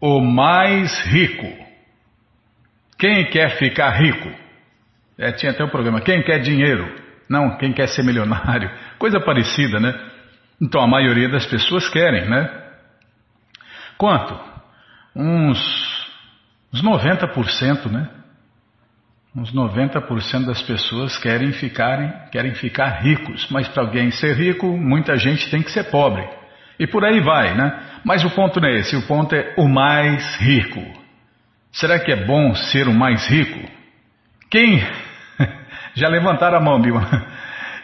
o mais rico. Quem quer ficar rico? É, tinha até um programa. Quem quer dinheiro? Não, quem quer ser milionário? Coisa parecida, né? Então a maioria das pessoas querem, né? Quanto? Uns, uns 90%, né? Uns 90% das pessoas querem ficarem, querem ficar ricos, mas para alguém ser rico, muita gente tem que ser pobre. E por aí vai, né? Mas o ponto não é esse, o ponto é o mais rico. Será que é bom ser o mais rico? Quem já levantaram a mão, Bima?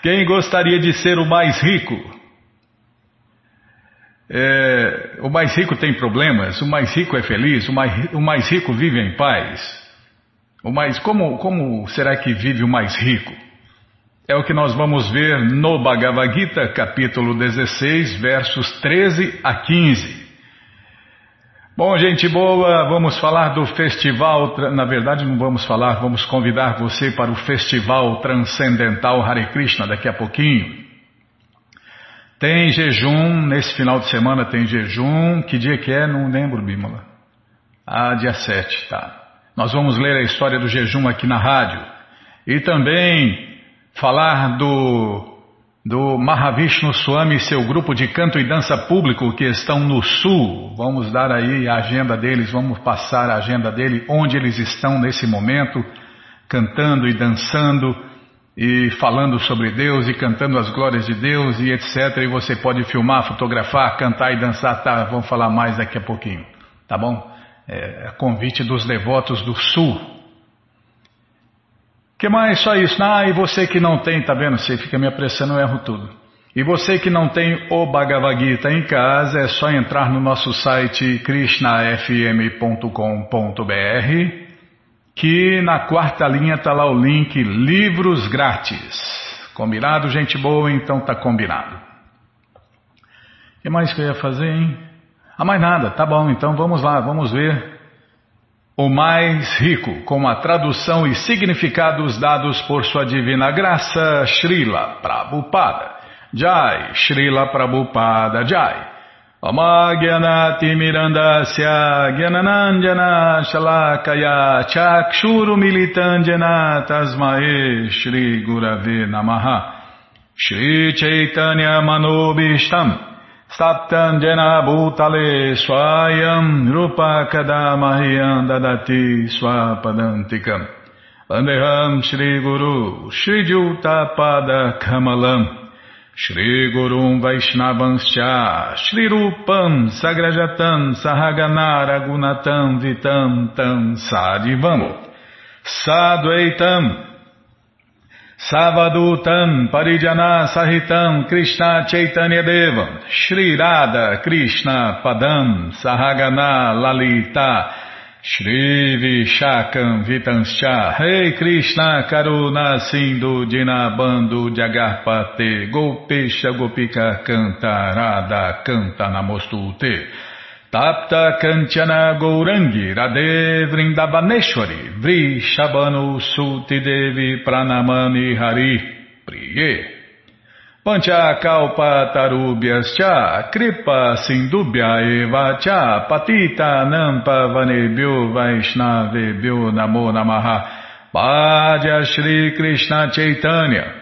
Quem gostaria de ser o mais rico? É, o mais rico tem problemas, o mais rico é feliz, o mais, o mais rico vive em paz. O mais, como, como será que vive o mais rico? É o que nós vamos ver no Bhagavad Gita, capítulo 16, versos 13 a 15. Bom, gente boa, vamos falar do festival. Na verdade, não vamos falar, vamos convidar você para o festival transcendental Hare Krishna daqui a pouquinho. Tem jejum, nesse final de semana tem jejum. Que dia que é? Não lembro, Bímola. Ah, dia 7, tá. Nós vamos ler a história do jejum aqui na rádio e também falar do, do Mahavishnu Swami e seu grupo de canto e dança público que estão no sul. Vamos dar aí a agenda deles, vamos passar a agenda dele, onde eles estão nesse momento, cantando e dançando e falando sobre Deus e cantando as glórias de Deus e etc. E você pode filmar, fotografar, cantar e dançar, tá? Vamos falar mais daqui a pouquinho, tá bom? é, convite dos devotos do sul. Que mais? Só isso. Ah, e você que não tem, tá vendo? Você fica me apressando, eu erro tudo. E você que não tem o Bhagavad Gita em casa, é só entrar no nosso site krishnafm.com.br, que na quarta linha está lá o link Livros Grátis. Combinado, gente boa? Então tá combinado. O que mais que eu ia fazer, hein? Ah, mais nada, tá bom, então vamos lá, vamos ver. O mais rico, com a tradução e significados dados por sua divina graça, Srila Prabhupada. Jai, Srila Prabhupada Jai. Amagyanati Mirandasya Gyananandjana Shalakaya Chakshuru Militandjana Tasmae Shri Gurave Namaha Shri Chaitanya Manobishtam Saptanjana Bhutale Swayam Rupa Kadamahyam Dadati Swapadantikam. Vandeham Shri Guru Shri Juta Pada Kamalam. Shri Gurum Vaishnavanscha Shri Rupam Sagrajatam Sahagana Gunatam Vitam Tam Sadivam Sadvaitam Savadutam Parijana Sahitam Krishna Chaitanya Devam Shri Radha Krishna Padam Sahagana Lalita. Shri Vishakam Vitanscha. Rei Krishna Karuna Sindhu Dinabando Jagarpate Gopesha Gopika Canta Radha Canta Namostute Tapta Kanchana Gourangi Radhe Vrindavaneshwari Vri Shabanu Suti Devi Pranamani Hari Priye. Pancha Kalpa Tarubhyas Cha Kripa Sindubhya Eva Cha Patita Nampa Vanebhyo Vaishnavebhyo Namo Namaha. Bhaja Shri Krishna Chaitanya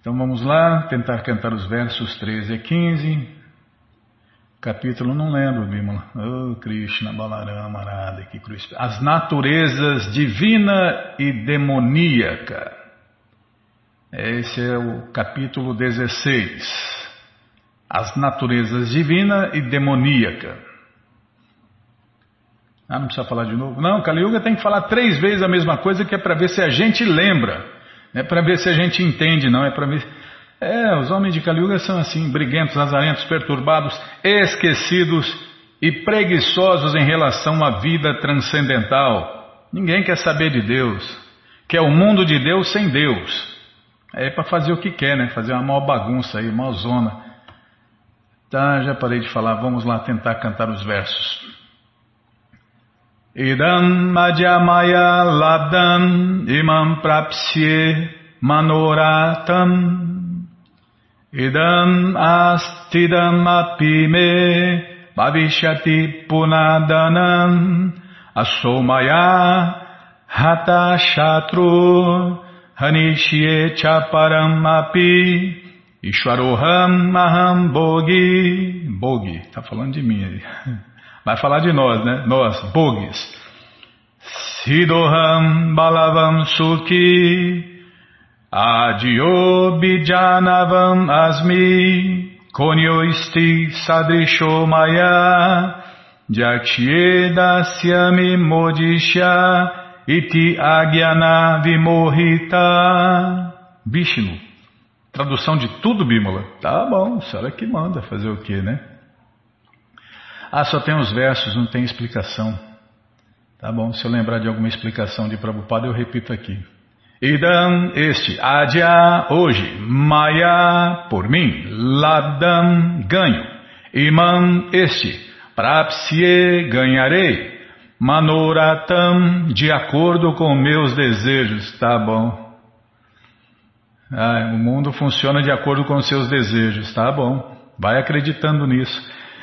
Então vamos lá, tentar cantar os versos 13 a 15. Capítulo não lembro, Bimala. Oh, Krishna, Balarama, Arada, que cruz. As naturezas divina e demoníaca. Esse é o capítulo 16. As naturezas divina e demoníaca. Ah, não precisa falar de novo? Não, Kali Yuga tem que falar três vezes a mesma coisa que é para ver se a gente lembra. É para ver se a gente entende, não é para ver. É, os homens de Kaliuga são assim, briguentos, lazarentos, perturbados, esquecidos e preguiçosos em relação à vida transcendental. Ninguém quer saber de Deus, quer o mundo de Deus sem Deus. É para fazer o que quer, né? Fazer uma maior bagunça aí, uma zona. Tá, já parei de falar, vamos lá tentar cantar os versos. Idam madhyamaya labdam imam prapsye manoratam. Idam astidam apime bhavishyati punadanam asomaya hata shatru hanishye chaparam api ishwaroham aham bogi. Bogi, tá falando de mim aí vai falar de nós, né? Nós, bogis Sidoham balavam sukhi Adyo bijanavam asmi Konyo isti sadrisho maya Jakshyedasyami modisha Iti agyana vimohita Vishnu. Tradução de tudo, Bímola? Tá bom, a senhora que manda fazer o quê, né? Ah, só tem os versos, não tem explicação. Tá bom, se eu lembrar de alguma explicação de Prabhupada, eu repito aqui. Idam, este, Adya, hoje, Maya, por mim, Ladam, ganho, Imam, este, Prapsye, ganharei, Manoratam, de acordo com meus desejos, tá bom. Ah, o mundo funciona de acordo com seus desejos, tá bom. Vai acreditando nisso.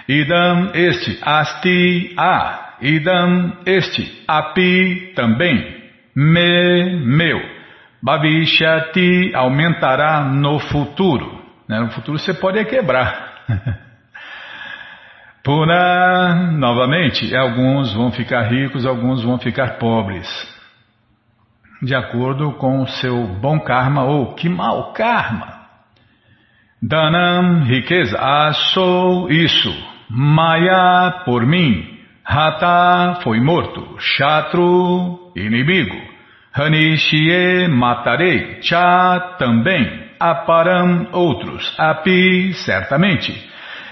Idam, este, Asti, a, Idam, este, Api, também, Me, meu. Bhavishyati aumentará no futuro. Né? No futuro você pode quebrar. Puna, novamente, alguns vão ficar ricos, alguns vão ficar pobres. De acordo com o seu bom karma ou que mau karma. Danam, riqueza, ah, sou isso. Maya, por mim. Hata, foi morto. Shatru, inimigo. Hanishie matarei, Cha também, Aparam outros, Api certamente,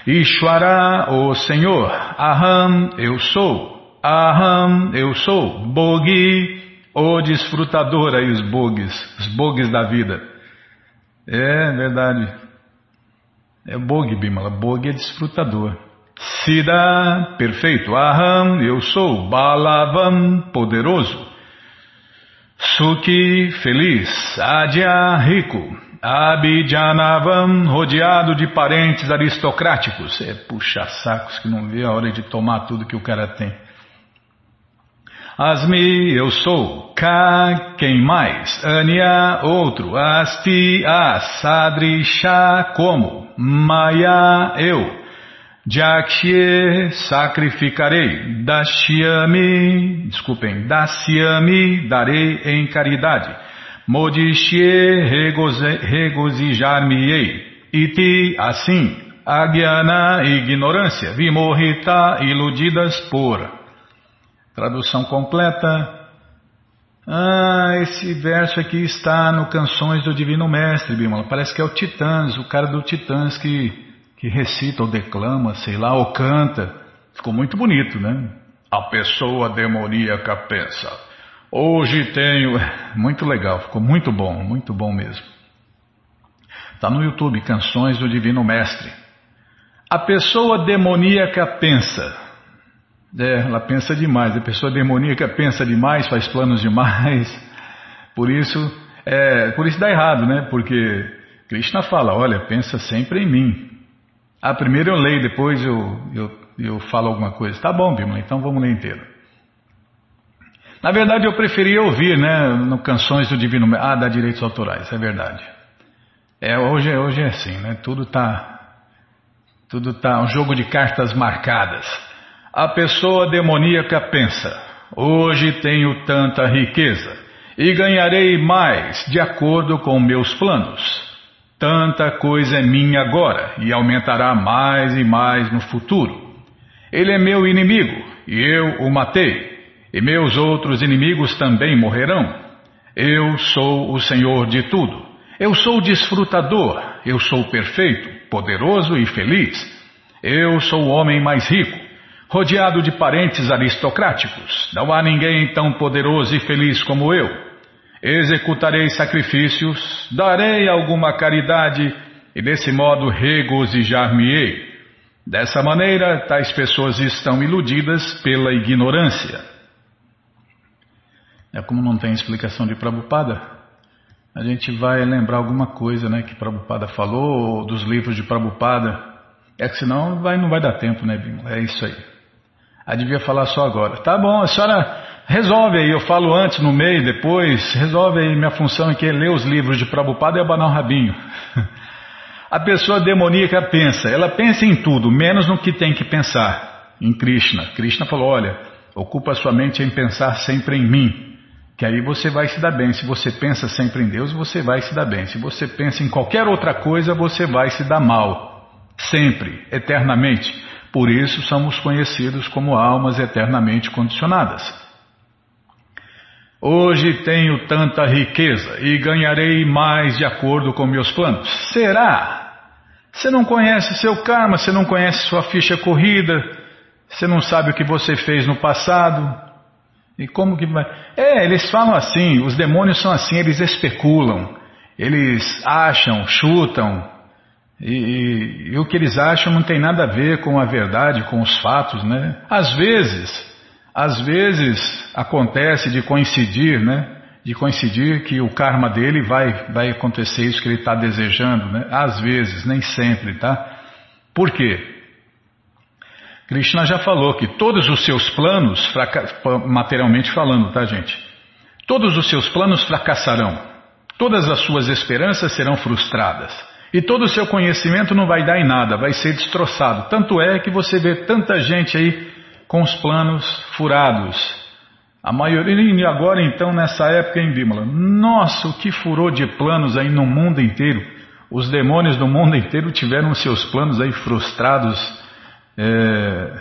Ishwara o Senhor, Aham eu sou, Aham eu sou, Bogi o desfrutador aí os bogues, os bogues da vida. É verdade. É Bog, Bimala, Bog é desfrutador. Sida, perfeito, Aham eu sou, Balavam poderoso. Suki, feliz. Adya, rico. Abhijanavam, rodeado de parentes aristocráticos. É puxa sacos que não vê a hora de tomar tudo que o cara tem. Asmi, eu sou. Ka, quem mais? Anya, outro. Asti, a. Sadrisha, como? Maya, eu. Jakshye sacrificarei, Dashyami, desculpem, Dashyami darei em caridade, Modishye regozijar-me-ei, Iti assim, Agyana ignorância, Vimohita iludidas por. Tradução completa. Ah, esse verso aqui está no Canções do Divino Mestre, Bimala. Parece que é o Titãs, o cara do Titãs que que recita ou declama, sei lá, ou canta. Ficou muito bonito, né? A pessoa demoníaca pensa. Hoje tenho. Muito legal, ficou muito bom, muito bom mesmo. Está no YouTube, Canções do Divino Mestre. A pessoa demoníaca pensa. É, ela pensa demais. A pessoa demoníaca pensa demais, faz planos demais. Por isso, é, por isso dá errado, né? Porque Krishna fala: olha, pensa sempre em mim. Ah, primeiro eu leio, depois eu, eu, eu falo alguma coisa. Tá bom, Bímola, então vamos ler inteiro. Na verdade, eu preferia ouvir, né, no Canções do Divino... Ah, dá direitos autorais, é verdade. É, hoje, hoje é assim, né, tudo tá... Tudo tá um jogo de cartas marcadas. A pessoa demoníaca pensa, hoje tenho tanta riqueza e ganharei mais de acordo com meus planos. Tanta coisa é minha agora e aumentará mais e mais no futuro. Ele é meu inimigo e eu o matei, e meus outros inimigos também morrerão. Eu sou o Senhor de tudo. Eu sou desfrutador, eu sou perfeito, poderoso e feliz. Eu sou o homem mais rico. rodeado de parentes aristocráticos. Não há ninguém tão poderoso e feliz como eu. Executarei sacrifícios, darei alguma caridade e desse modo regozijar-me-ei. Dessa maneira, tais pessoas estão iludidas pela ignorância. É como não tem explicação de Prabhupada, a gente vai lembrar alguma coisa né, que Prabhupada falou, ou dos livros de Prabhupada. É que senão vai, não vai dar tempo, né, Bimo? É isso aí. Ah, devia falar só agora. Tá bom, a senhora resolve aí, eu falo antes, no meio, depois, resolve aí, minha função aqui é ler os livros de Prabhupada e abanar o rabinho. A pessoa demoníaca pensa, ela pensa em tudo, menos no que tem que pensar, em Krishna. Krishna falou, olha, ocupa sua mente em pensar sempre em mim, que aí você vai se dar bem. Se você pensa sempre em Deus, você vai se dar bem. Se você pensa em qualquer outra coisa, você vai se dar mal. Sempre, eternamente. Por isso somos conhecidos como almas eternamente condicionadas. Hoje tenho tanta riqueza e ganharei mais de acordo com meus planos. Será? Você não conhece seu karma, você não conhece sua ficha corrida, você não sabe o que você fez no passado. E como que vai? É, eles falam assim, os demônios são assim, eles especulam, eles acham, chutam, e, e, e, o que eles acham não tem nada a ver com a verdade, com os fatos, né? Às vezes, às vezes acontece de coincidir, né? De coincidir que o karma dele vai, vai acontecer isso que ele está desejando, né? Às vezes, nem sempre, tá? Por quê? Krishna já falou que todos os seus planos, materialmente falando, tá gente? Todos os seus planos fracassarão. Todas as suas esperanças serão frustradas. E todo o seu conhecimento não vai dar em nada, vai ser destroçado. Tanto é que você vê tanta gente aí com os planos furados. A maioria, agora então, nessa época em Bímola, nossa, o que furou de planos aí no mundo inteiro. Os demônios do mundo inteiro tiveram seus planos aí frustrados, é,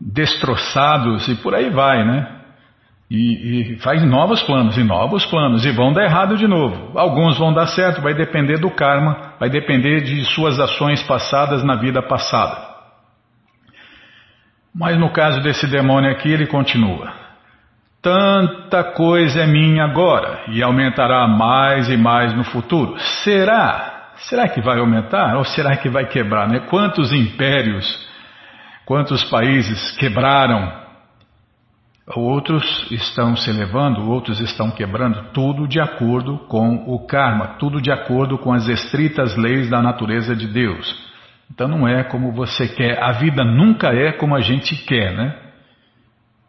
destroçados e por aí vai, né? E, e, faz novos planos e novos planos e vão dar errado de novo. Alguns vão dar certo, vai depender do karma, vai depender de suas ações passadas na vida passada. Mas no caso desse demônio aqui, ele continua. Tanta coisa é minha agora e aumentará mais e mais no futuro. Será? Será que vai aumentar ou será que vai quebrar? Né? Quantos impérios, quantos países quebraram Outros estão se elevando, outros estão quebrando, tudo de acordo com o karma, tudo de acordo com as estritas leis da natureza de Deus. Então não é como você quer, a vida nunca é como a gente quer, né?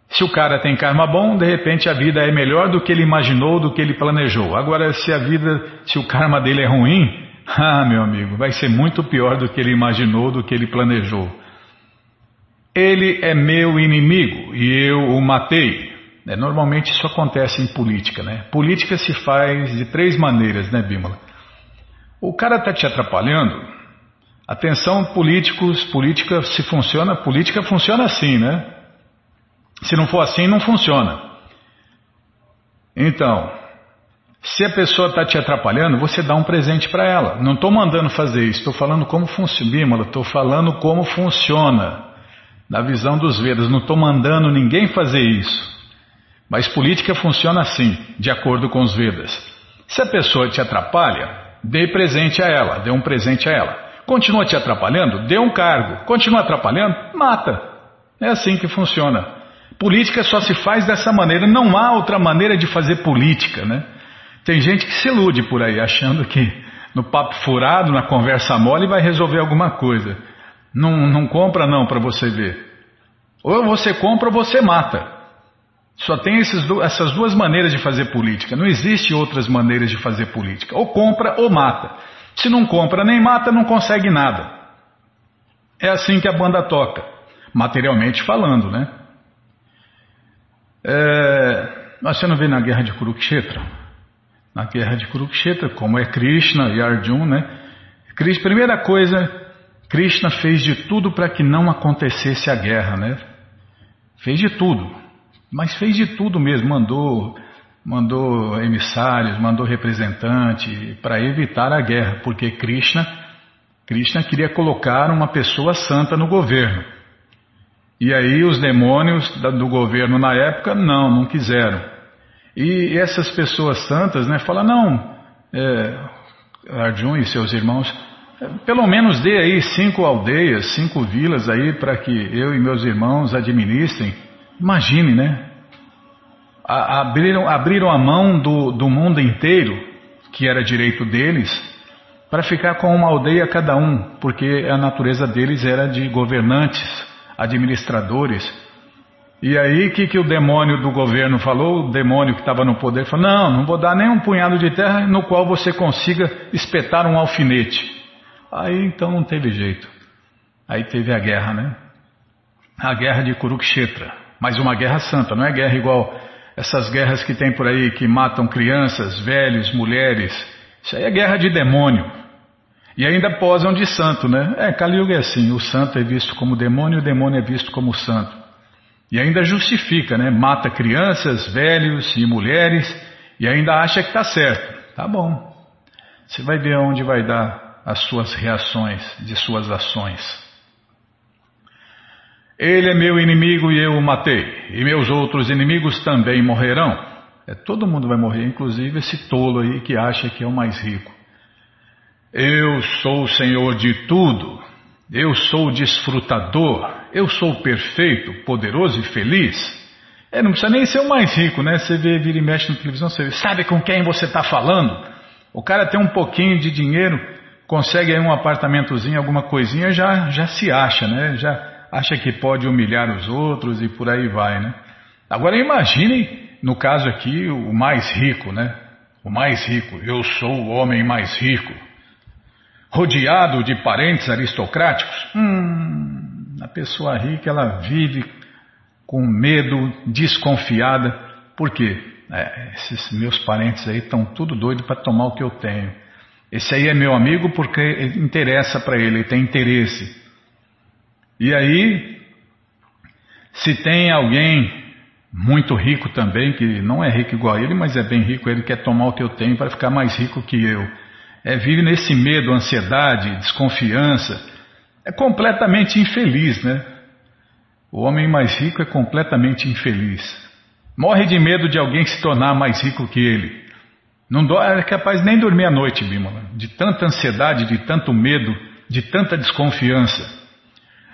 Se o cara tem karma bom, de repente a vida é melhor do que ele imaginou, do que ele planejou. Agora, se a vida, se o karma dele é ruim, ah, meu amigo, vai ser muito pior do que ele imaginou, do que ele planejou. Ele é meu inimigo e eu o matei. É, normalmente isso acontece em política, né? Política se faz de três maneiras, né, Bímola? O cara está te atrapalhando. Atenção, políticos, política se funciona, política funciona assim, né? Se não for assim, não funciona. Então, se a pessoa está te atrapalhando, você dá um presente para ela. Não estou mandando fazer isso, estou falando como funciona, estou falando como funciona na visão dos Vedas. Não estou mandando ninguém fazer isso. Mas política funciona assim, de acordo com os Vedas. Se a pessoa te atrapalha, dê presente a ela, dê um presente a ela. Continua te atrapalhando, dê um cargo. Continua atrapalhando, mata. É assim que funciona. Política só se faz dessa maneira, não há outra maneira de fazer política, né? Tem gente que se ilude por aí, achando que no papo furado, na conversa mole, vai resolver alguma coisa. Não, não compra não para você ver. Ou você compra ou você mata. Só tem essas duas maneiras de fazer política. Não existe outras maneiras de fazer política. Ou compra ou mata. Se não compra nem mata, não consegue nada. É assim que a banda toca, materialmente falando, né? É, você não vê na guerra de Kurukshetra? Na guerra de Kurukshetra, como é Krishna e Arjuna, né? Primeira coisa Krishna fez de tudo para que não acontecesse a guerra, né? Fez de tudo, mas fez de tudo mesmo, mandou, mandou emissários, mandou representante para evitar a guerra, porque Krishna, Krishna queria colocar uma pessoa santa no governo. E aí os demônios do governo na época não, não quiseram. E essas pessoas santas, né, falam, não, é, Arjun e seus irmãos, é, pelo menos dê aí cinco aldeias, cinco vilas aí para que eu e meus irmãos administrem. Imagine, né? A, abriram, abriram a mão do, do mundo inteiro, que era direito deles, para ficar com uma aldeia cada um, porque a natureza deles era de governantes, administradores. E aí, o que, que o demônio do governo falou? O demônio que estava no poder falou: Não, não vou dar nem um punhado de terra no qual você consiga espetar um alfinete. Aí então não teve jeito. Aí teve a guerra, né? A guerra de Kurukshetra. Mas uma guerra santa, não é guerra igual essas guerras que tem por aí que matam crianças, velhos, mulheres. Isso aí é guerra de demônio. E ainda posam de santo, né? É, Kali Yuga é assim, o santo é visto como demônio e o demônio é visto como santo. E ainda justifica, né? Mata crianças, velhos e mulheres e ainda acha que está certo. Tá bom. Você vai ver onde vai dar as suas reações de suas ações. Ele é meu inimigo e eu o matei, e meus outros inimigos também morrerão. É, todo mundo vai morrer, inclusive esse tolo aí que acha que é o mais rico. Eu sou o Senhor de tudo. Eu sou o desfrutador. Eu sou perfeito, poderoso e feliz. É, não precisa nem ser o mais rico, né? Você vê, vira e mexe na televisão, você vê, sabe com quem você está falando? O cara tem um pouquinho de dinheiro, consegue aí um apartamentozinho, alguma coisinha, já, já se acha, né? Já acha que pode humilhar os outros e por aí vai, né? Agora imagine, no caso aqui, o mais rico, né? O mais rico. Eu sou o homem mais rico rodeado de parentes aristocráticos? Hum, a pessoa rica ela vive com medo, desconfiada. Por quê? É, esses meus parentes aí estão tudo doido para tomar o que eu tenho. Esse aí é meu amigo porque interessa para ele, ele tem interesse. E aí, se tem alguém muito rico também, que não é rico igual a ele, mas é bem rico, ele quer tomar o que eu tenho para ficar mais rico que eu é, vive nesse medo, ansiedade, desconfiança, é completamente infeliz, né? O homem mais rico é completamente infeliz. Morre de medo de alguém se tornar mais rico que ele. Não é capaz nem dormir à noite, Bímola, de tanta ansiedade, de tanto medo, de tanta desconfiança.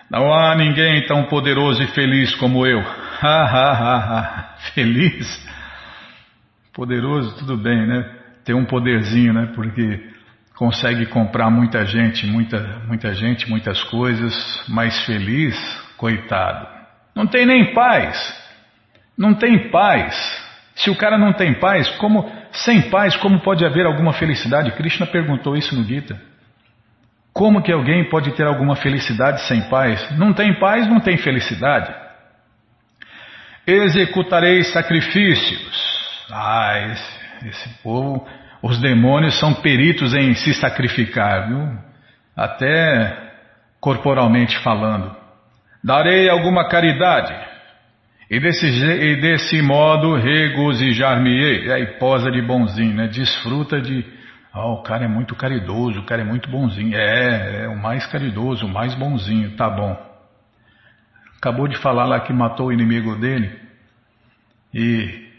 Não há ninguém tão poderoso e feliz como eu. Ha, ha, ha. Feliz? Poderoso, tudo bem, né? Ter um poderzinho, né? Porque consegue comprar muita gente, muita, muita gente, muitas coisas, mais feliz, coitado. Não tem nem paz. Não tem paz. Se o cara não tem paz, como sem paz, como pode haver alguma felicidade? Krishna perguntou isso no Gita. Como que alguém pode ter alguma felicidade sem paz? Não tem paz, não tem felicidade. Executarei sacrifícios. Ah, esse, esse povo os demônios são peritos em se sacrificar, viu? Até corporalmente falando. Darei alguma caridade, e desse, e desse modo regozijar-me-ei. Aí posa de bonzinho, né? Desfruta de. Oh, o cara é muito caridoso, o cara é muito bonzinho. É, é o mais caridoso, o mais bonzinho, tá bom. Acabou de falar lá que matou o inimigo dele. E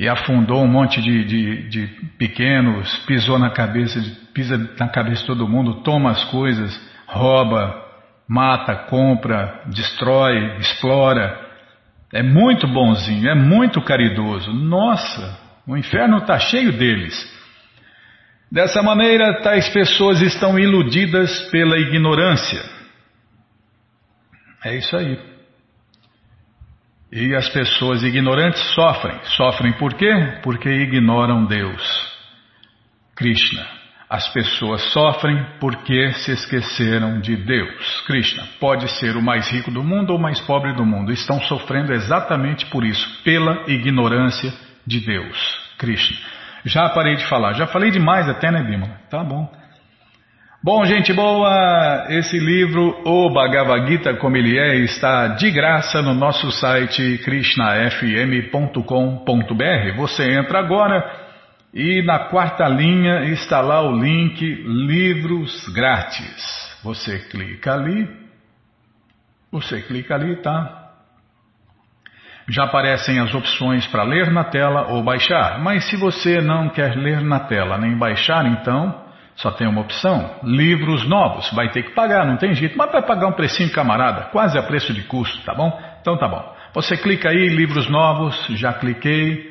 e afundou um monte de, de, de pequenos, pisou na cabeça, pisa na cabeça de todo mundo, toma as coisas, rouba, mata, compra, destrói, explora. É muito bonzinho, é muito caridoso. Nossa, o inferno está cheio deles. Dessa maneira, tais pessoas estão iludidas pela ignorância. É isso aí. E as pessoas ignorantes sofrem. Sofrem por quê? Porque ignoram Deus. Krishna. As pessoas sofrem porque se esqueceram de Deus. Krishna pode ser o mais rico do mundo ou o mais pobre do mundo. Estão sofrendo exatamente por isso, pela ignorância de Deus. Krishna. Já parei de falar. Já falei demais até, né, Bima? Tá bom. Bom, gente boa, esse livro, O Bhagavad Gita como ele é, está de graça no nosso site krishnafm.com.br. Você entra agora e na quarta linha está lá o link Livros Grátis. Você clica ali, você clica ali, tá? Já aparecem as opções para ler na tela ou baixar, mas se você não quer ler na tela nem baixar, então só tem uma opção: livros novos. Vai ter que pagar, não tem jeito, mas vai pagar um precinho camarada, quase a preço de custo, tá bom? Então tá bom. Você clica aí, livros novos, já cliquei.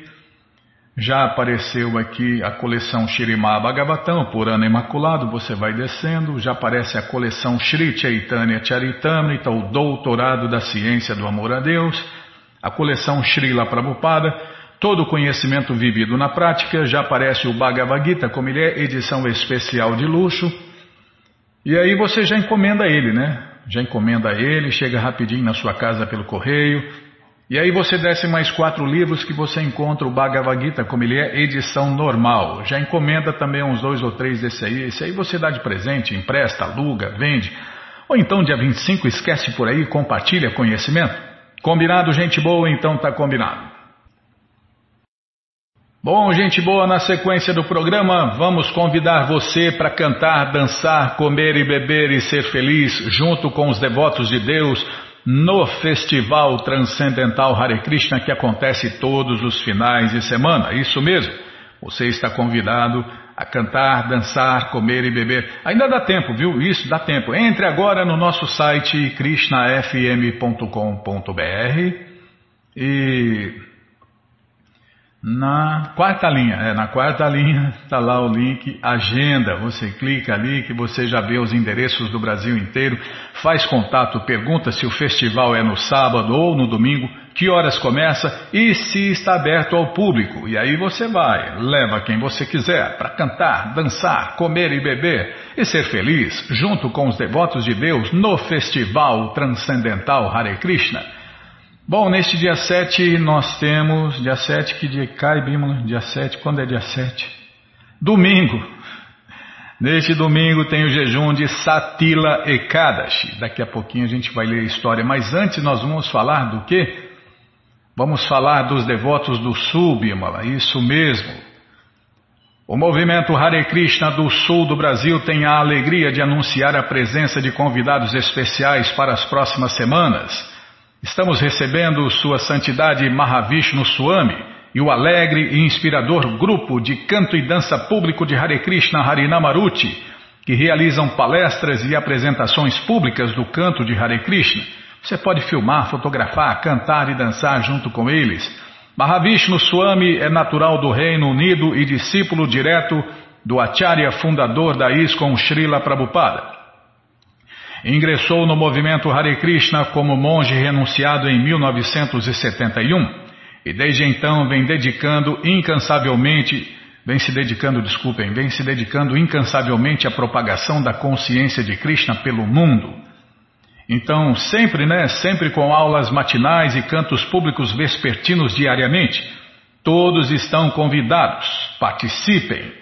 Já apareceu aqui a coleção Shirimá Bhagavatam, por ano imaculado, você vai descendo, já aparece a coleção Shri Chaitanya Charitamrita, o doutorado da ciência do amor a Deus, a coleção Srila Prabhupada, todo o conhecimento vivido na prática, já aparece o Bhagavad Gita, como ele é, edição especial de luxo, e aí você já encomenda ele, né? Já encomenda ele, chega rapidinho na sua casa pelo correio, e aí você desce mais quatro livros que você encontra o Bhagavad Gita, como ele é, edição normal. Já encomenda também uns dois ou três desse aí. Esse aí você dá de presente, empresta, aluga, vende. Ou então dia 25 esquece por aí, compartilha conhecimento. Combinado, gente boa? Então tá combinado. Bom, gente boa, na sequência do programa, vamos convidar você para cantar, dançar, comer e beber e ser feliz junto com os devotos de Deus no Festival Transcendental Hare Krishna que acontece todos os finais de semana. Isso mesmo, você está convidado a cantar, dançar, comer e beber. Ainda dá tempo, viu? Isso dá tempo. Entre agora no nosso site krishnafm.com.br e na quarta linha, é, na quarta linha está lá o link Agenda. Você clica ali que você já vê os endereços do Brasil inteiro, faz contato, pergunta se o festival é no sábado ou no domingo, que horas começa e se está aberto ao público. E aí você vai, leva quem você quiser para cantar, dançar, comer e beber e ser feliz junto com os devotos de Deus no Festival Transcendental Hare Krishna. Bom, neste dia 7 nós temos, dia 7, que dia cai, Bímola? Dia 7, quando é dia 7? Domingo. Neste domingo tem o jejum de Satila Ekadashi. Daqui a pouquinho a gente vai ler a história, mas antes nós vamos falar do quê? Vamos falar dos devotos do Sul, Bímola, isso mesmo. O movimento Hare Krishna do sul do Brasil tem a alegria de anunciar a presença de convidados especiais para as próximas semanas. Estamos recebendo Sua Santidade Mahavishnu Swami e o alegre e inspirador grupo de canto e dança público de Hare Krishna Harinamaruti, que realizam palestras e apresentações públicas do canto de Hare Krishna. Você pode filmar, fotografar, cantar e dançar junto com eles. Mahavishnu Swami é natural do Reino Unido e discípulo direto do Acharya fundador da ISKCON Srila Prabhupada. Ingressou no movimento Hare Krishna como monge renunciado em 1971 e desde então vem dedicando incansavelmente, vem se dedicando, desculpem, vem se dedicando incansavelmente à propagação da consciência de Krishna pelo mundo. Então, sempre, né, sempre com aulas matinais e cantos públicos vespertinos diariamente, todos estão convidados, participem.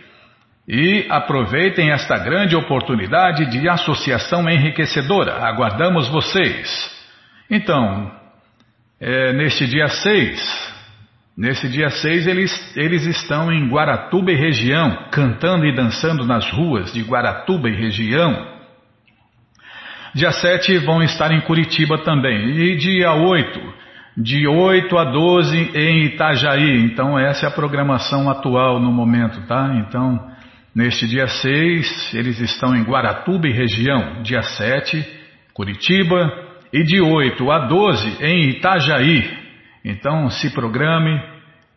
E aproveitem esta grande oportunidade de associação enriquecedora. Aguardamos vocês. Então, é, neste dia 6, nesse dia 6 eles, eles estão em Guaratuba e região, cantando e dançando nas ruas de Guaratuba e região. Dia 7 vão estar em Curitiba também. E dia 8, de 8 a 12 em Itajaí. Então essa é a programação atual no momento, tá? Então Neste dia 6, eles estão em Guaratuba e região. Dia 7, Curitiba. E de 8 a 12, em Itajaí. Então, se programe,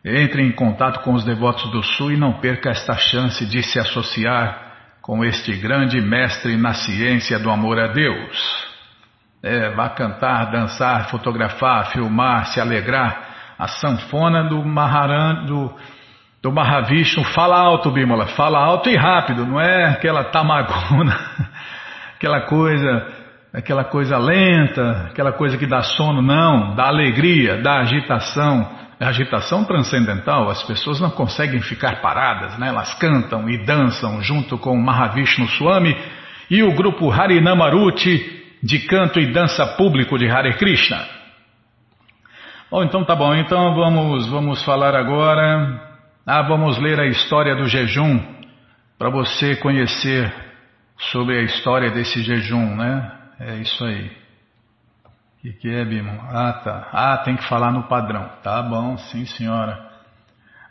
entre em contato com os devotos do Sul e não perca esta chance de se associar com este grande mestre na ciência do amor a Deus. É, vá cantar, dançar, fotografar, filmar, se alegrar. A sanfona do Maharan, do do Mahavishnu, fala alto, Bímola, fala alto e rápido, não é aquela tamagona, aquela coisa, aquela coisa lenta, aquela coisa que dá sono, não, dá alegria, dá agitação, agitação transcendental, as pessoas não conseguem ficar paradas, né? elas cantam e dançam junto com o Mahavishnu Swami e o grupo Harinamaruti de canto e dança público de Hare Krishna. Bom, então tá bom, então vamos, vamos falar agora ah, vamos ler a história do jejum para você conhecer sobre a história desse jejum, né? É isso aí. O que, que é, Bimo? Ah, tá. Ah, tem que falar no padrão. Tá bom, sim, senhora.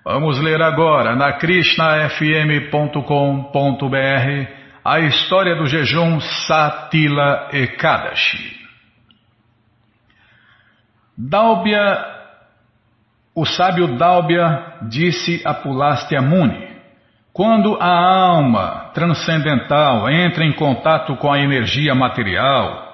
Vamos ler agora na krishnafm.com.br a história do jejum Satila Ekadashi. Dalbia, o sábio Dalbia disse a Pulastya Muni, quando a alma transcendental entra em contato com a energia material,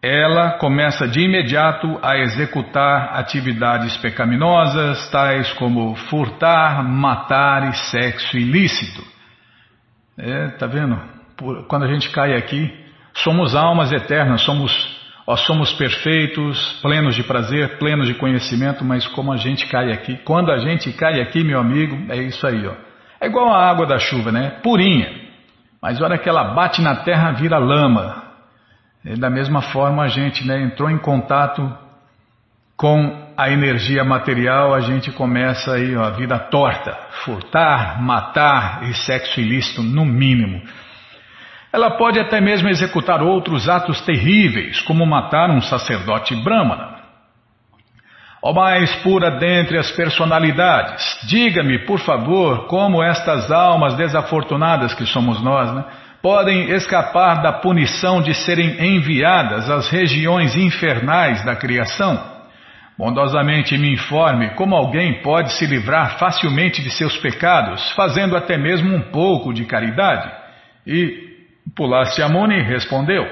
ela começa de imediato a executar atividades pecaminosas, tais como furtar, matar e sexo ilícito. É, tá vendo? Quando a gente cai aqui, somos almas eternas, somos, ó, somos perfeitos, plenos de prazer, plenos de conhecimento, mas como a gente cai aqui, quando a gente cai aqui, meu amigo, é isso aí, ó. É igual a água da chuva, né? Purinha. Mas a hora que ela bate na terra, vira lama. E da mesma forma, a gente né, entrou em contato com a energia material, a gente começa aí ó, a vida torta, furtar, matar e sexo ilícito no mínimo. Ela pode até mesmo executar outros atos terríveis, como matar um sacerdote brahmana. Ó mais pura dentre as personalidades, diga-me, por favor, como estas almas desafortunadas que somos nós, né? podem escapar da punição de serem enviadas às regiões infernais da criação? Bondosamente me informe como alguém pode se livrar facilmente de seus pecados, fazendo até mesmo um pouco de caridade. E Pulasyamuni respondeu: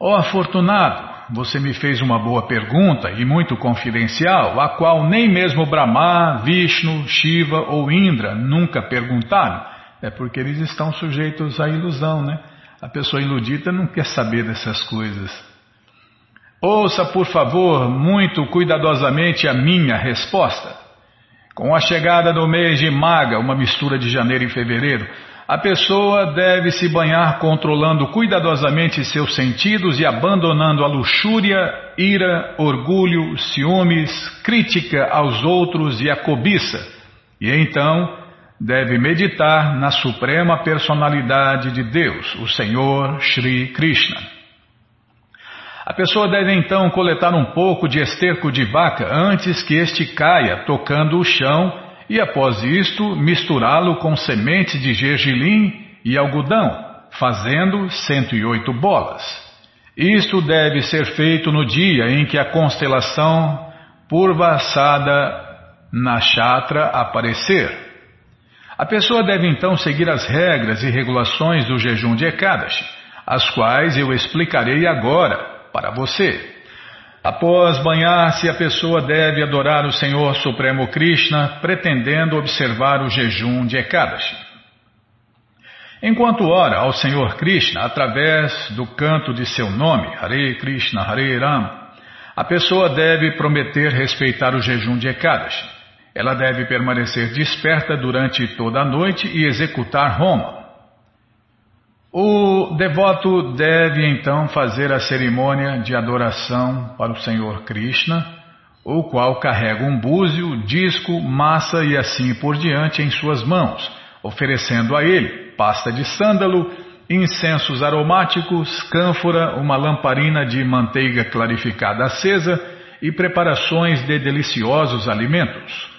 Ó oh, afortunado, você me fez uma boa pergunta e muito confidencial, a qual nem mesmo Brahma, Vishnu, Shiva ou Indra nunca perguntaram. É porque eles estão sujeitos à ilusão, né? A pessoa iludida não quer saber dessas coisas. Ouça, por favor, muito cuidadosamente a minha resposta. Com a chegada do mês de Maga, uma mistura de janeiro e fevereiro, a pessoa deve se banhar controlando cuidadosamente seus sentidos e abandonando a luxúria, ira, orgulho, ciúmes, crítica aos outros e a cobiça. E então deve meditar na suprema personalidade de Deus, o Senhor Sri Krishna. A pessoa deve então coletar um pouco de esterco de vaca antes que este caia tocando o chão e após isto misturá-lo com sementes de gergelim e algodão, fazendo 108 bolas. Isto deve ser feito no dia em que a constelação Purvasada Nakshatra aparecer. A pessoa deve então seguir as regras e regulações do jejum de Ekadashi, as quais eu explicarei agora para você. Após banhar-se, a pessoa deve adorar o Senhor Supremo Krishna, pretendendo observar o jejum de Ekadashi. Enquanto ora ao Senhor Krishna através do canto de seu nome, Hare Krishna, Hare Ram, a pessoa deve prometer respeitar o jejum de Ekadashi. Ela deve permanecer desperta durante toda a noite e executar Roma. O devoto deve então fazer a cerimônia de adoração para o Senhor Krishna, o qual carrega um búzio, disco, massa e assim por diante em suas mãos, oferecendo a ele pasta de sândalo, incensos aromáticos, cânfora, uma lamparina de manteiga clarificada acesa e preparações de deliciosos alimentos.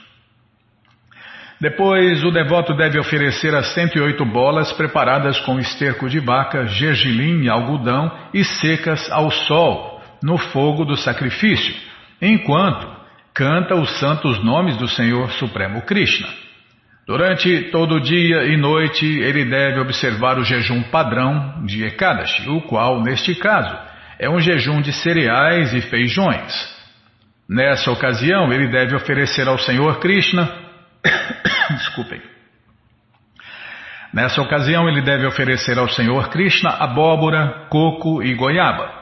Depois, o devoto deve oferecer as 108 bolas preparadas com esterco de vaca, gergelim algodão e secas ao sol, no fogo do sacrifício, enquanto canta os santos nomes do Senhor Supremo Krishna. Durante todo o dia e noite, ele deve observar o jejum padrão de Ekadashi, o qual, neste caso, é um jejum de cereais e feijões. Nessa ocasião, ele deve oferecer ao Senhor Krishna Desculpem. Nessa ocasião, ele deve oferecer ao Senhor Krishna abóbora, coco e goiaba.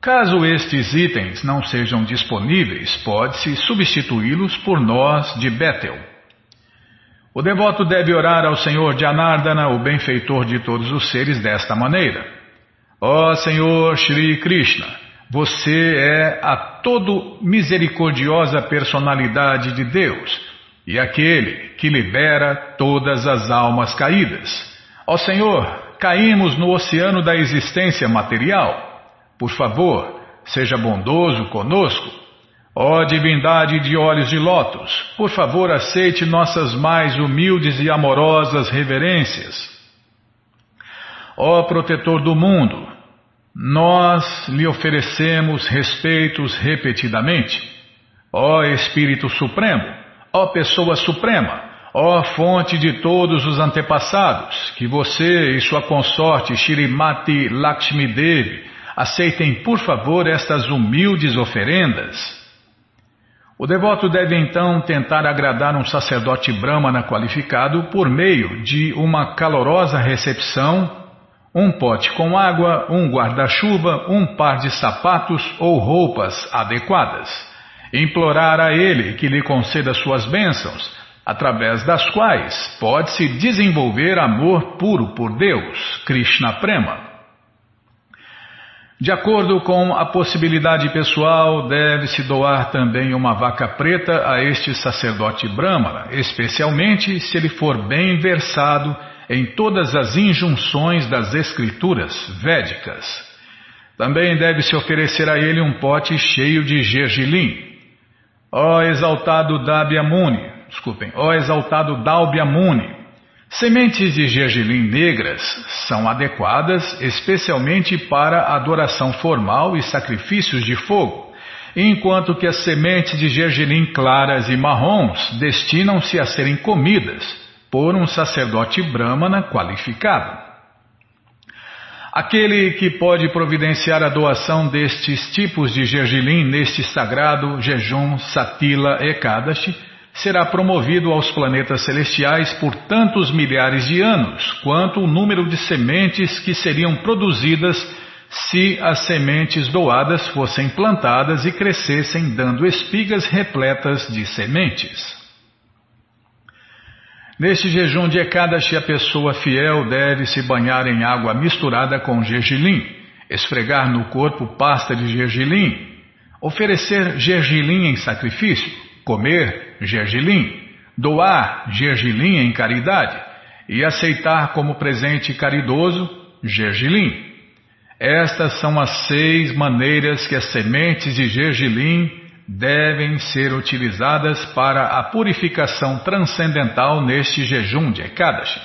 Caso estes itens não sejam disponíveis, pode-se substituí-los por nós de Betel. O devoto deve orar ao Senhor Janardana, o benfeitor de todos os seres, desta maneira: Ó oh, Senhor Shri Krishna, você é a todo misericordiosa personalidade de Deus e aquele que libera todas as almas caídas. Ó Senhor, caímos no oceano da existência material. Por favor, seja bondoso conosco. Ó divindade de olhos de lótus, por favor aceite nossas mais humildes e amorosas reverências. Ó protetor do mundo, nós lhe oferecemos respeitos repetidamente. Ó Espírito Supremo, ó Pessoa Suprema, ó fonte de todos os antepassados, que você e sua consorte Shirimati Lakshmi Devi aceitem por favor estas humildes oferendas. O devoto deve então tentar agradar um sacerdote brahmana qualificado por meio de uma calorosa recepção, um pote com água, um guarda-chuva, um par de sapatos ou roupas adequadas. Implorar a ele que lhe conceda suas bênçãos, através das quais pode-se desenvolver amor puro por Deus, Krishna Prema. De acordo com a possibilidade pessoal, deve-se doar também uma vaca preta a este sacerdote brahmana, especialmente se ele for bem versado em todas as injunções das escrituras védicas. Também deve-se oferecer a ele um pote cheio de gergelim. Ó exaltado Dabyamuni, desculpem, ó exaltado Dalbyamuni, Sementes de gergelim negras são adequadas especialmente para adoração formal e sacrifícios de fogo, enquanto que as sementes de gergelim claras e marrons destinam-se a serem comidas por um sacerdote brahmana qualificado. Aquele que pode providenciar a doação destes tipos de gergelim neste sagrado jejum Satila Ekadashi será promovido aos planetas celestiais por tantos milhares de anos, quanto o número de sementes que seriam produzidas se as sementes doadas fossem plantadas e crescessem dando espigas repletas de sementes. Neste jejum de Ekadashi, a pessoa fiel deve se banhar em água misturada com gergelim, esfregar no corpo pasta de gergelim, oferecer gergelim em sacrifício, comer gergelim, doar gergelim em caridade e aceitar como presente caridoso gergelim. Estas são as seis maneiras que as sementes de gergelim devem ser utilizadas para a purificação transcendental neste jejum de Ekadashi.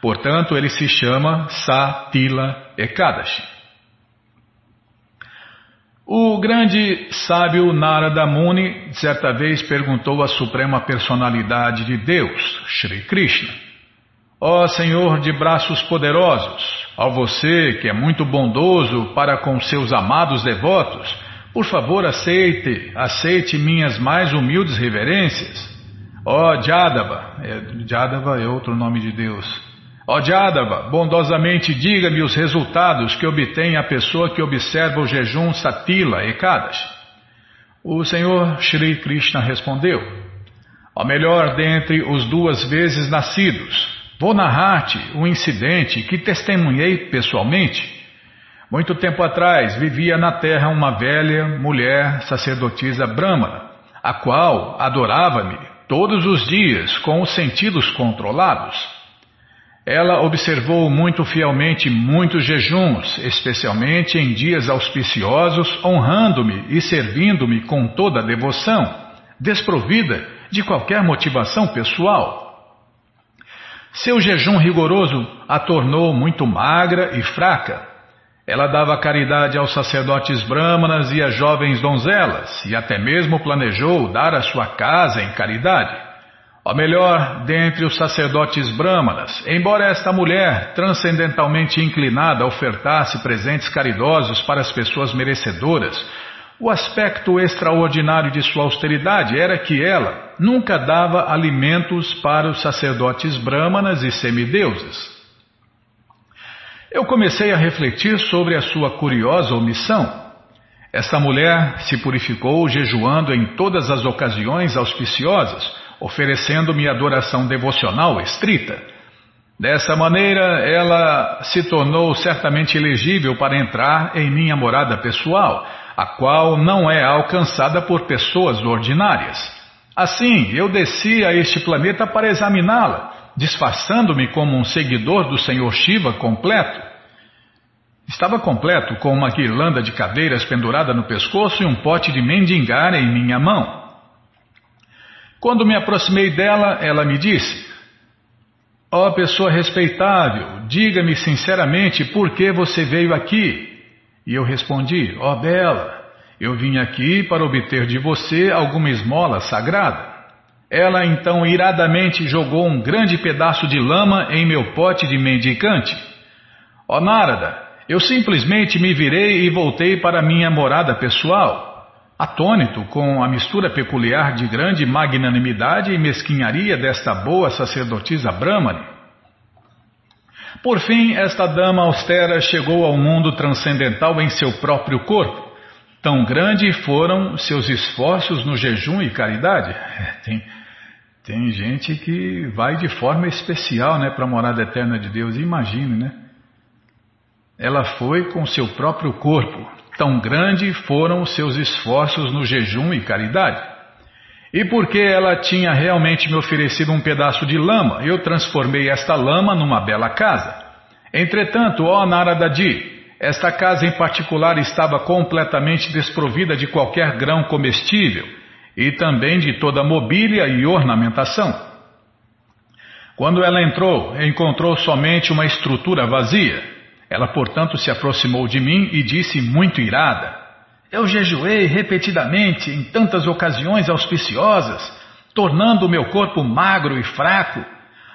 Portanto, ele se chama Satila Ekadashi. O grande sábio Narada Muni certa vez perguntou à Suprema Personalidade de Deus, Shri Krishna: Ó Senhor de braços poderosos, ó você que é muito bondoso para com seus amados devotos, por favor aceite, aceite minhas mais humildes reverências. Ó Jadava, é, Jadava é outro nome de Deus. Ó Jadava, bondosamente diga-me os resultados que obtém a pessoa que observa o jejum Satila Ekadashi. O Senhor Shri Krishna respondeu: Ó melhor dentre os duas vezes nascidos, vou narrar-te um incidente que testemunhei pessoalmente. Muito tempo atrás vivia na terra uma velha mulher sacerdotisa brahmana, a qual adorava-me todos os dias com os sentidos controlados. Ela observou muito fielmente muitos jejuns, especialmente em dias auspiciosos, honrando-me e servindo-me com toda a devoção, desprovida de qualquer motivação pessoal. Seu jejum rigoroso a tornou muito magra e fraca. Ela dava caridade aos sacerdotes brâmanas e às jovens donzelas, e até mesmo planejou dar a sua casa em caridade. Ó melhor, dentre os sacerdotes brâmanas, embora esta mulher, transcendentalmente inclinada, ofertasse presentes caridosos para as pessoas merecedoras, o aspecto extraordinário de sua austeridade era que ela nunca dava alimentos para os sacerdotes brâmanas e semideuses. Eu comecei a refletir sobre a sua curiosa omissão. Esta mulher se purificou jejuando em todas as ocasiões auspiciosas oferecendo-me adoração devocional estrita. Dessa maneira, ela se tornou certamente elegível para entrar em minha morada pessoal, a qual não é alcançada por pessoas ordinárias. Assim, eu desci a este planeta para examiná-la, disfarçando-me como um seguidor do Senhor Shiva completo. Estava completo com uma guirlanda de cadeiras pendurada no pescoço e um pote de mendigar em minha mão. Quando me aproximei dela, ela me disse: Ó oh, pessoa respeitável, diga-me sinceramente por que você veio aqui. E eu respondi: Ó oh, Bela, eu vim aqui para obter de você alguma esmola sagrada. Ela então iradamente jogou um grande pedaço de lama em meu pote de mendicante. Ó oh, Narada, eu simplesmente me virei e voltei para minha morada pessoal, atônito com a mistura peculiar de grande magnanimidade e mesquinharia desta boa sacerdotisa Brahmani. Por fim, esta dama austera chegou ao mundo transcendental em seu próprio corpo. Tão grande foram seus esforços no jejum e caridade. Tem, tem gente que vai de forma especial né, para a morada eterna de Deus, imagine, né? Ela foi com seu próprio corpo. Tão grande foram os seus esforços no jejum e caridade. E porque ela tinha realmente me oferecido um pedaço de lama, eu transformei esta lama numa bela casa. Entretanto, ó Naradadi, esta casa em particular estava completamente desprovida de qualquer grão comestível e também de toda mobília e ornamentação. Quando ela entrou, encontrou somente uma estrutura vazia. Ela, portanto, se aproximou de mim e disse muito irada: Eu jejuei repetidamente em tantas ocasiões auspiciosas, tornando o meu corpo magro e fraco.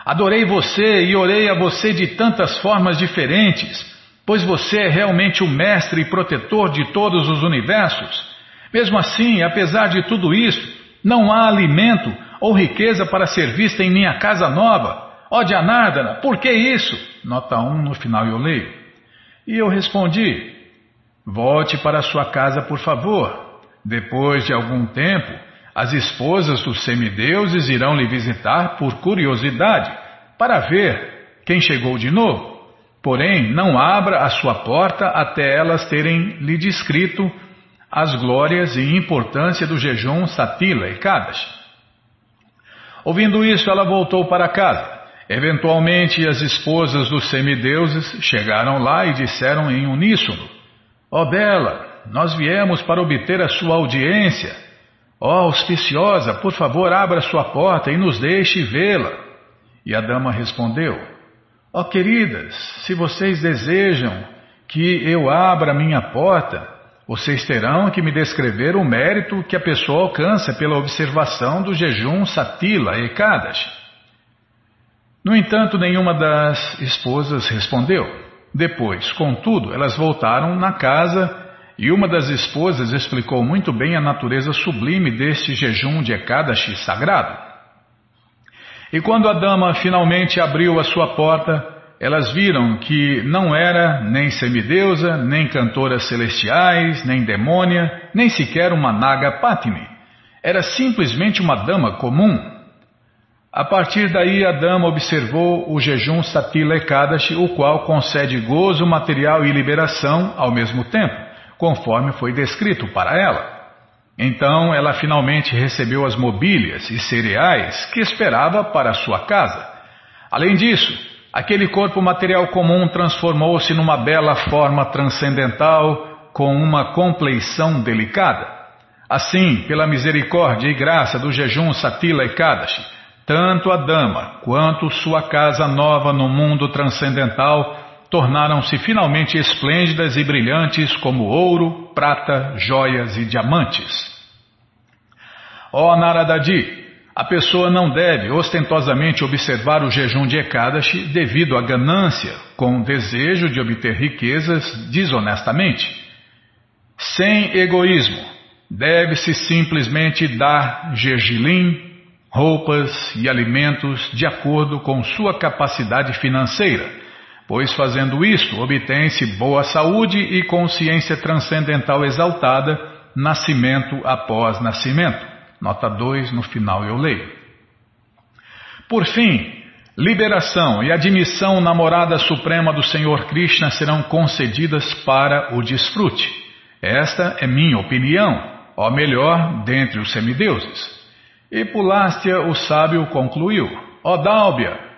Adorei você e orei a você de tantas formas diferentes, pois você é realmente o mestre e protetor de todos os universos. Mesmo assim, apesar de tudo isso, não há alimento ou riqueza para ser vista em minha casa nova. Ó Janardana, por que isso? Nota 1 no final eu leio. E eu respondi: Volte para sua casa, por favor. Depois de algum tempo, as esposas dos semideuses irão lhe visitar por curiosidade, para ver quem chegou de novo. Porém, não abra a sua porta até elas terem lhe descrito as glórias e importância do jejum Satila e Kadash. Ouvindo isso, ela voltou para casa. Eventualmente, as esposas dos semideuses chegaram lá e disseram em uníssono: Ó oh Bela, nós viemos para obter a sua audiência. Ó oh, auspiciosa, por favor, abra sua porta e nos deixe vê-la. E a dama respondeu: Ó oh, queridas, se vocês desejam que eu abra minha porta, vocês terão que me descrever o mérito que a pessoa alcança pela observação do jejum Satila e Kadash. No entanto, nenhuma das esposas respondeu. Depois, contudo, elas voltaram na casa e uma das esposas explicou muito bem a natureza sublime deste jejum de Ekadashi sagrado. E quando a dama finalmente abriu a sua porta, elas viram que não era nem semideusa, nem cantoras celestiais, nem demônia, nem sequer uma naga patini. Era simplesmente uma dama comum, a partir daí, a dama observou o jejum Satila Ekadashi, o qual concede gozo material e liberação ao mesmo tempo, conforme foi descrito para ela. Então, ela finalmente recebeu as mobílias e cereais que esperava para sua casa. Além disso, aquele corpo material comum transformou-se numa bela forma transcendental com uma compleição delicada. Assim, pela misericórdia e graça do jejum Satila Ekadashi, tanto a dama quanto sua casa nova no mundo transcendental tornaram-se finalmente esplêndidas e brilhantes como ouro, prata, joias e diamantes. Ó oh, Naradadi, a pessoa não deve ostentosamente observar o jejum de Ekadashi devido à ganância, com o desejo de obter riquezas desonestamente. Sem egoísmo, deve-se simplesmente dar gergelim, roupas e alimentos de acordo com sua capacidade financeira, pois fazendo isso obtém-se boa saúde e consciência transcendental exaltada, nascimento após nascimento. Nota 2, no final eu leio. Por fim, liberação e admissão na morada suprema do Senhor Krishna serão concedidas para o desfrute. Esta é minha opinião, ó melhor dentre os semideuses. E Pulástia, o sábio, concluiu: Ó Dálbia,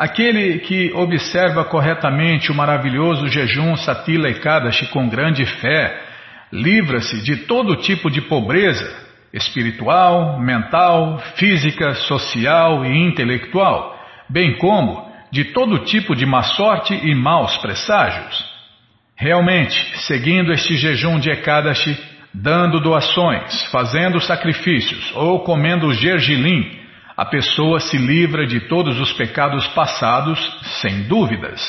Aquele que observa corretamente o maravilhoso jejum Satila Ekadashi com grande fé, livra-se de todo tipo de pobreza, espiritual, mental, física, social e intelectual, bem como de todo tipo de má sorte e maus presságios. Realmente, seguindo este jejum de Ekadashi, dando doações, fazendo sacrifícios ou comendo gergelim, a pessoa se livra de todos os pecados passados, sem dúvidas.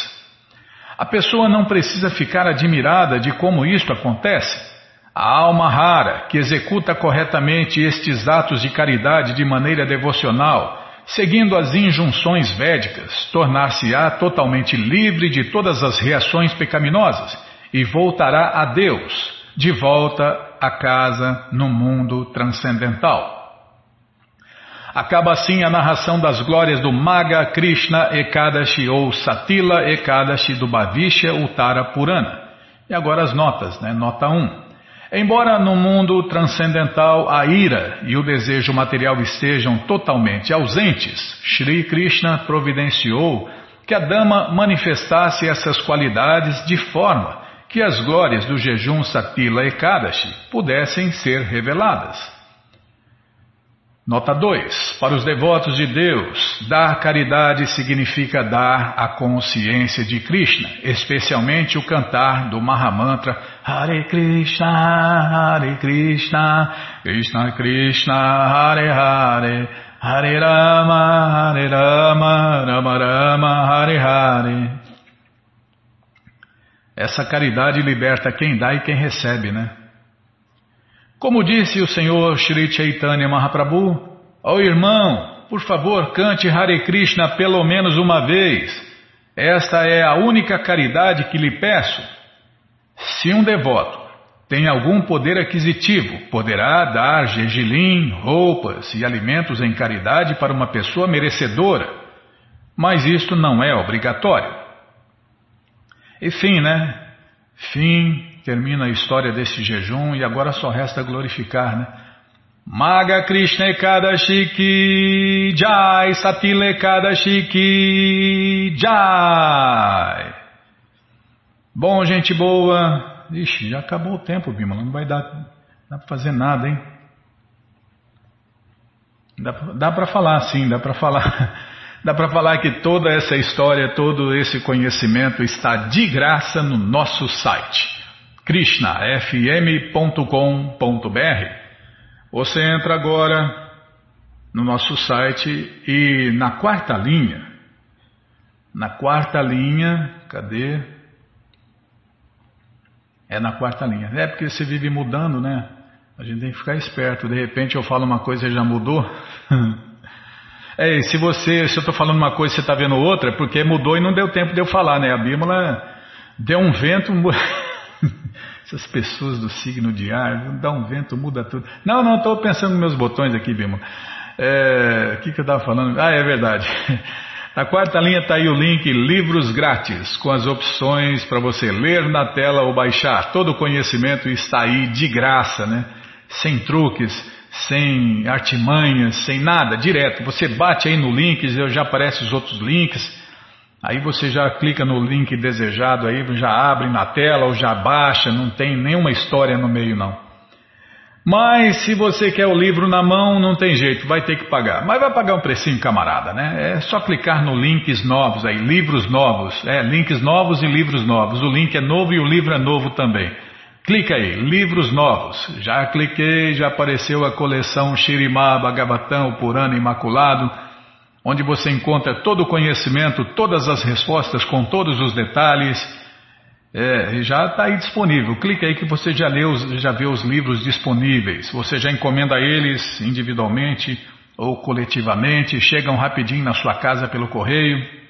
A pessoa não precisa ficar admirada de como isto acontece. A alma rara, que executa corretamente estes atos de caridade de maneira devocional, seguindo as injunções védicas, tornar-se-á totalmente livre de todas as reações pecaminosas e voltará a Deus, de volta a casa no mundo transcendental. Acaba assim a narração das glórias do Maga Krishna Ekadashi ou Satila Ekadashi do Bhavishya Uttara Purana. E agora as notas, né? Nota 1. Embora no mundo transcendental a ira e o desejo material estejam totalmente ausentes, Sri Krishna providenciou que a dama manifestasse essas qualidades de forma que as glórias do jejum Satila Ekadashi pudessem ser reveladas. Nota 2. Para os devotos de Deus, dar caridade significa dar a consciência de Krishna, especialmente o cantar do Mahamantra Hare Krishna, Hare Krishna, Krishna Krishna, Hare Hare, Hare Rama, Hare Rama, Rama Rama, Hare Hare. Essa caridade liberta quem dá e quem recebe, né? Como disse o Senhor Sri Chaitanya Mahaprabhu, ó oh, irmão, por favor, cante Hare Krishna pelo menos uma vez. Esta é a única caridade que lhe peço. Se um devoto tem algum poder aquisitivo, poderá dar gergelim, roupas e alimentos em caridade para uma pessoa merecedora, mas isto não é obrigatório. E fim, né? Fim termina a história desse jejum e agora só resta glorificar, né? Maga Krishna Ekadashi Ki Jai Satila Ekadashi Ki Jai Bom, gente boa. Ixi, já acabou o tempo, Bimala. Não vai dar, dá pra fazer nada, hein? Dá, dá para falar, sim, dá para falar. Dá para falar que toda essa história, todo esse conhecimento está de graça no nosso site krishnafm.com.br. Você entra agora no nosso site e na quarta linha, na quarta linha, cadê? É na quarta linha. É porque você vive mudando, né? A gente tem que ficar esperto. De repente eu falo uma coisa e já mudou. É, se você, se eu estou falando uma coisa e você está vendo outra, é porque mudou e não deu tempo de eu falar, né? A Bíblia deu um vento. Essas pessoas do signo de ar, dá um vento, muda tudo. Não, não, estou pensando nos meus botões aqui, Bima. É, o que, que eu estava falando? Ah, é verdade. Na quarta linha está aí o link Livros Grátis, com as opções para você ler na tela ou baixar. Todo o conhecimento está aí de graça, né? Sem truques, sem artimanhas, sem nada, direto. Você bate aí no link, já aparecem os outros links. Aí você já clica no link desejado aí, já abre na tela ou já baixa, não tem nenhuma história no meio não. Mas se você quer o livro na mão, não tem jeito, vai ter que pagar. Mas vai pagar um precinho, camarada, né? É só clicar no links novos aí, livros novos. É, links novos e livros novos. O link é novo e o livro é novo também. Clica aí, livros novos. Já cliquei, já apareceu a coleção Shirimá Bhagavatam, Purana Imaculado onde você encontra todo o conhecimento, todas as respostas com todos os detalhes. É, já está aí disponível. Clique aí que você já já vê os livros disponíveis. Você já encomenda eles individualmente ou coletivamente, chegam rapidinho na sua casa pelo correio.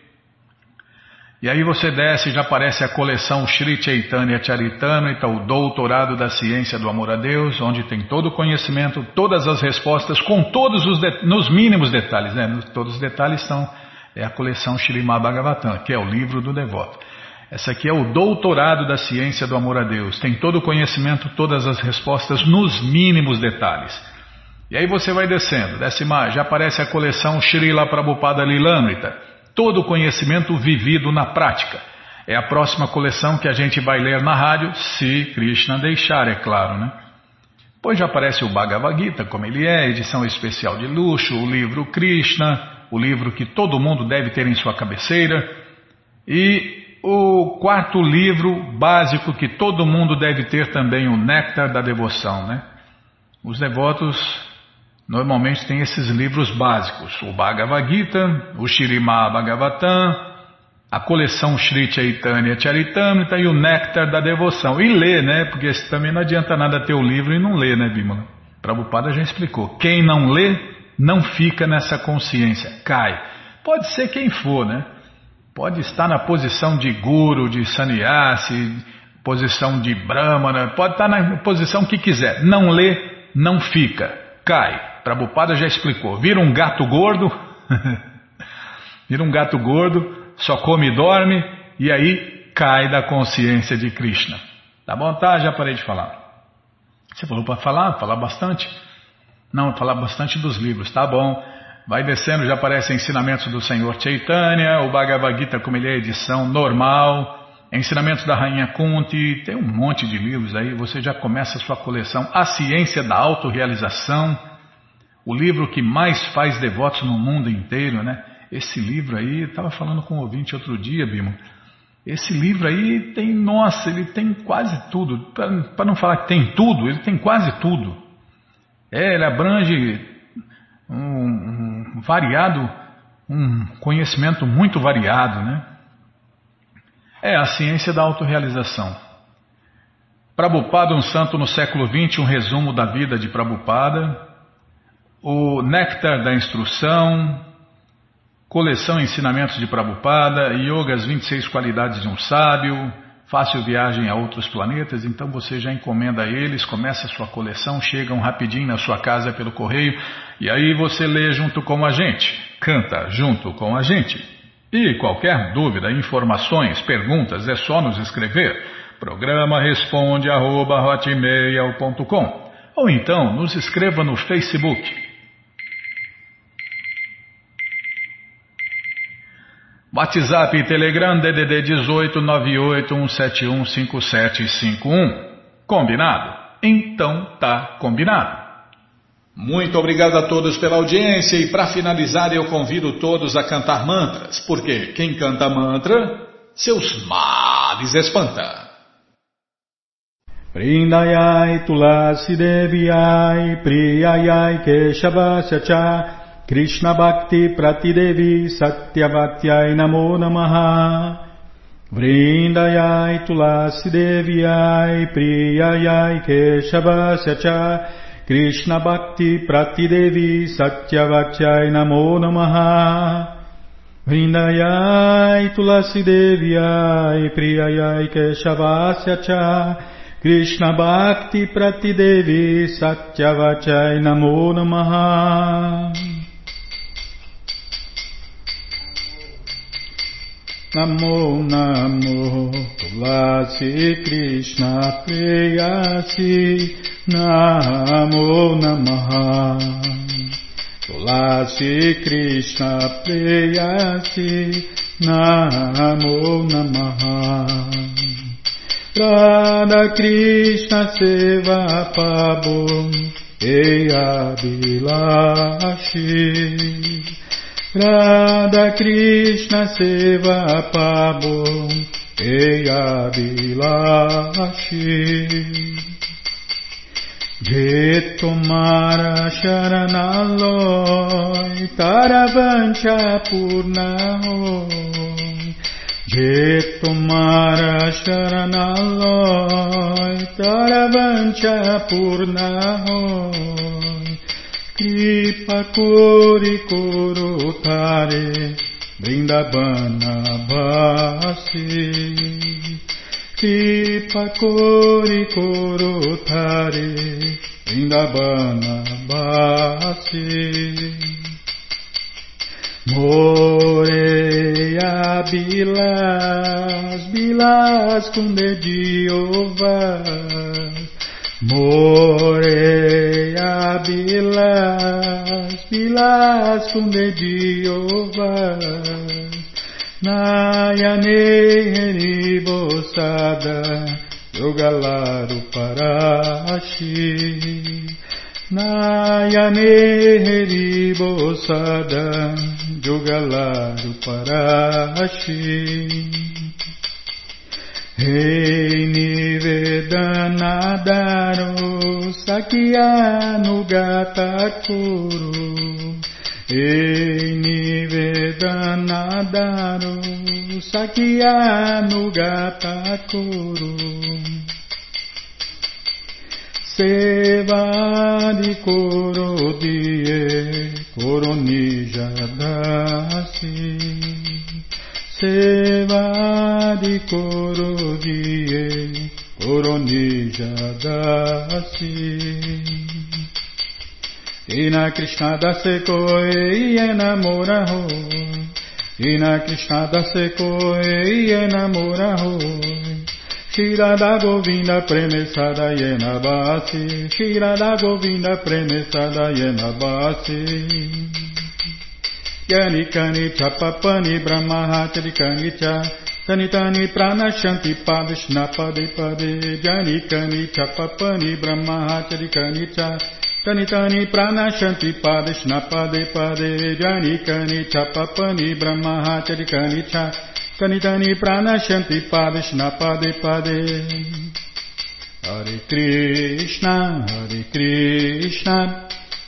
E aí você desce e já aparece a coleção Sri Chaitanya Charitamrita, o Doutorado da Ciência do Amor a Deus, onde tem todo o conhecimento, todas as respostas, com todos os nos mínimos detalhes, né? Todos os detalhes são é a coleção Srimad Bhagavatam, que é o livro do devoto. Essa aqui é o Doutorado da Ciência do Amor a Deus. Tem todo o conhecimento, todas as respostas nos mínimos detalhes. E aí você vai descendo, desce mais, já aparece a coleção Srila Prabhupada Lilamrita todo o conhecimento vivido na prática. É a próxima coleção que a gente vai ler na rádio, se Krishna deixar, é claro, né? Pois já aparece o Bhagavad Gita, como ele é, edição especial de luxo, o livro Krishna, o livro que todo mundo deve ter em sua cabeceira, e o quarto livro básico que todo mundo deve ter também, o Néctar da Devoção, né? Os devotos normalmente têm esses livros básicos, o Bhagavad Gita, o Shirimá Bhagavatam, a coleção Sri Chaitanya Charitamrita e o Néctar da Devoção. E lê, né? Porque também não adianta nada ter o livro e não ler, né, Bimala? Prabhupada já explicou. Quem não lê, não fica nessa consciência, cai. Pode ser quem for, né? Pode estar na posição de guru, de sannyasi, posição de brahmana, pode estar na posição que quiser. Não lê, não fica, cai. Prabhupada já explicou. Vira um gato gordo, vira um gato gordo, só come e dorme, e aí cai da consciência de Krishna. Tá bom? Tá, já parei de falar. Você falou para falar, falar bastante. Não, falar bastante dos livros, tá bom. Vai descendo, já aparece ensinamentos do Senhor Chaitanya, o Bhagavad Gita como ele é edição normal, Ensinamentos da Rainha Kunti, tem um monte de livros aí, você já começa a sua coleção. A Ciência da Autorrealização, o livro que mais faz devotos no mundo inteiro, né? Esse livro aí, estava falando com um ouvinte outro dia, Bimo. Esse livro aí tem, nossa, ele tem quase tudo. Para não falar que tem tudo, ele tem quase tudo. É, ele abrange um, um variado, um conhecimento muito variado, né? É a ciência da autorrealização. Prabhupada, um santo no século XX, um resumo da vida de Prabhupada. O Néctar da Instrução, coleção Ensinamentos de Prabhupada, Yoga, as 26 qualidades de um sábio, fácil viagem a outros planetas, então você já encomenda eles, começa a sua coleção, chegam rapidinho na sua casa pelo correio, e aí você lê junto com a gente, canta junto com a gente. E qualquer dúvida, informações, perguntas, é só nos escrever. Programa responde arroba, ou então nos escreva no Facebook. WhatsApp e Telegram DDD 18 981715751. Combinado? Então tá combinado. Muito obrigado a todos pela audiência e para finalizar eu convido todos a cantar mantras, porque quem canta mantra, seus males espanta. Vrindayai Tulasi Deviai Priyayai Keshavasya Cha Krishna Bhakti Pratidevi Satyavatyai Namo Namaha. Vrindayai Tulasi Deviai Priyayai Keshavasya Cha Krishna Bhakti Pratidevi Satyavachai Namo Namaha. Vrindayai Tulasi Deviai Namo Namo. Tulasi Krishna Preyasi Namo Namaha. Tulasi Krishna Preyasi Namo Namaha. Radha Krishna Seva Pabum Eya Bilashi Radha Krishna Seva Pabo Eya Vilashi Jetomara Sharanaloy Taravancha Purnahoy Jetomara Sharanaloy Taravancha Purnahoy Kripa Kori Korotare Vrindavana Bhasi Kripa Kori Korotare Vrindavana Bhasi Moreia Bilas, Bilas com dedinho Moreia Bilas, Bilas bilas kunde diova Nayane Heribosada Yogalaru Parashi. Nayane Heribosada Yogalaru Parashi Rei Nivedanadaro Sakyanugatakuru Rei Nivedanadaro Sakyanugatakuru Sevadi Korodie Koronijadasi seva de coro de coronija da si e na Krishna da seco e enamora ho e na Krishna da seco e enamora ho Shira da Govinda premessada e na base Shira da Govinda premessada e base Kani Kani Tapapani Brahmahachari Kanicha Tanitani Pranashanti Padishna Pade Pade Jani Kani Tapapani Brahmahachari Kanicha Tanitani Pranashanti Padishna Pade Pade Jani Kani Tapapani Brahmahachari Kanicha Tanitani Pranashanti Padishna Pade Pade Hare Krishna Hare Krishna.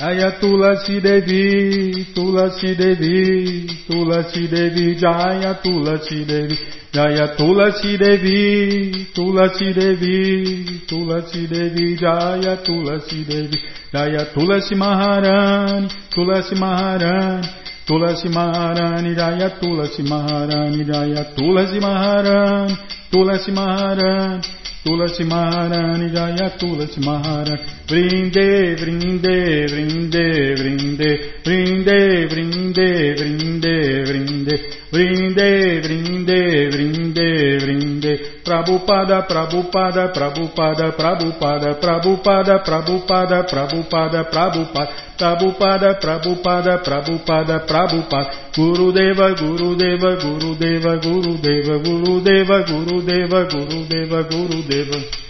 Jaya Tulasi Devi Tulasi Devi Tulasi Devi Jaya Tulasi Devi Jaya Tulasi Devi Tulasi Devi Tulasi Devi Jaya Tulasi Devi Jaya Tulasi Maharani Tulasi Maharani Tulasi Maharani Jaya Tulasi Maharani Jaya Tulasi Maharani Tulasi Maharani Tulasi Maharani Jaya Tulasi Maharani. Vrinde Vrinde Vrinde Vrinde. Vrinde Vrinde Vrinde Vrinde. Vrinde, vrinde, vrinde, vrinde. Prabhupada, Prabhupada, Prabhupada, Prabhupada, Prabhupada, Prabhupada, Prabhupada, Prabhupada, Prabhupada, Prabhupada, Prabhupada, Prabhupada. Gurudeva, Gurudeva, Gurudeva, Gurudeva, Gurudeva, Gurudeva, Gurudeva, Gurudeva.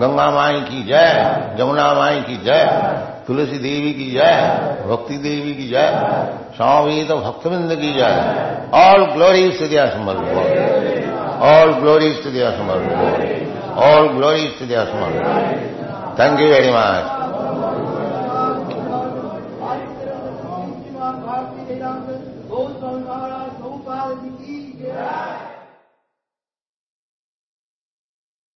Ganga माई की जय जमुना माई की जय तुलसी देवी की जय भक्ति देवी की जय स्वामी तो भक्तविंद की जय ऑल ग्लोरीज टू दिया समर्थ ऑल ग्लोरीज टू दिया समर्थ ऑल ग्लोरीज टू दिया समर्थ थैंक यू वेरी मच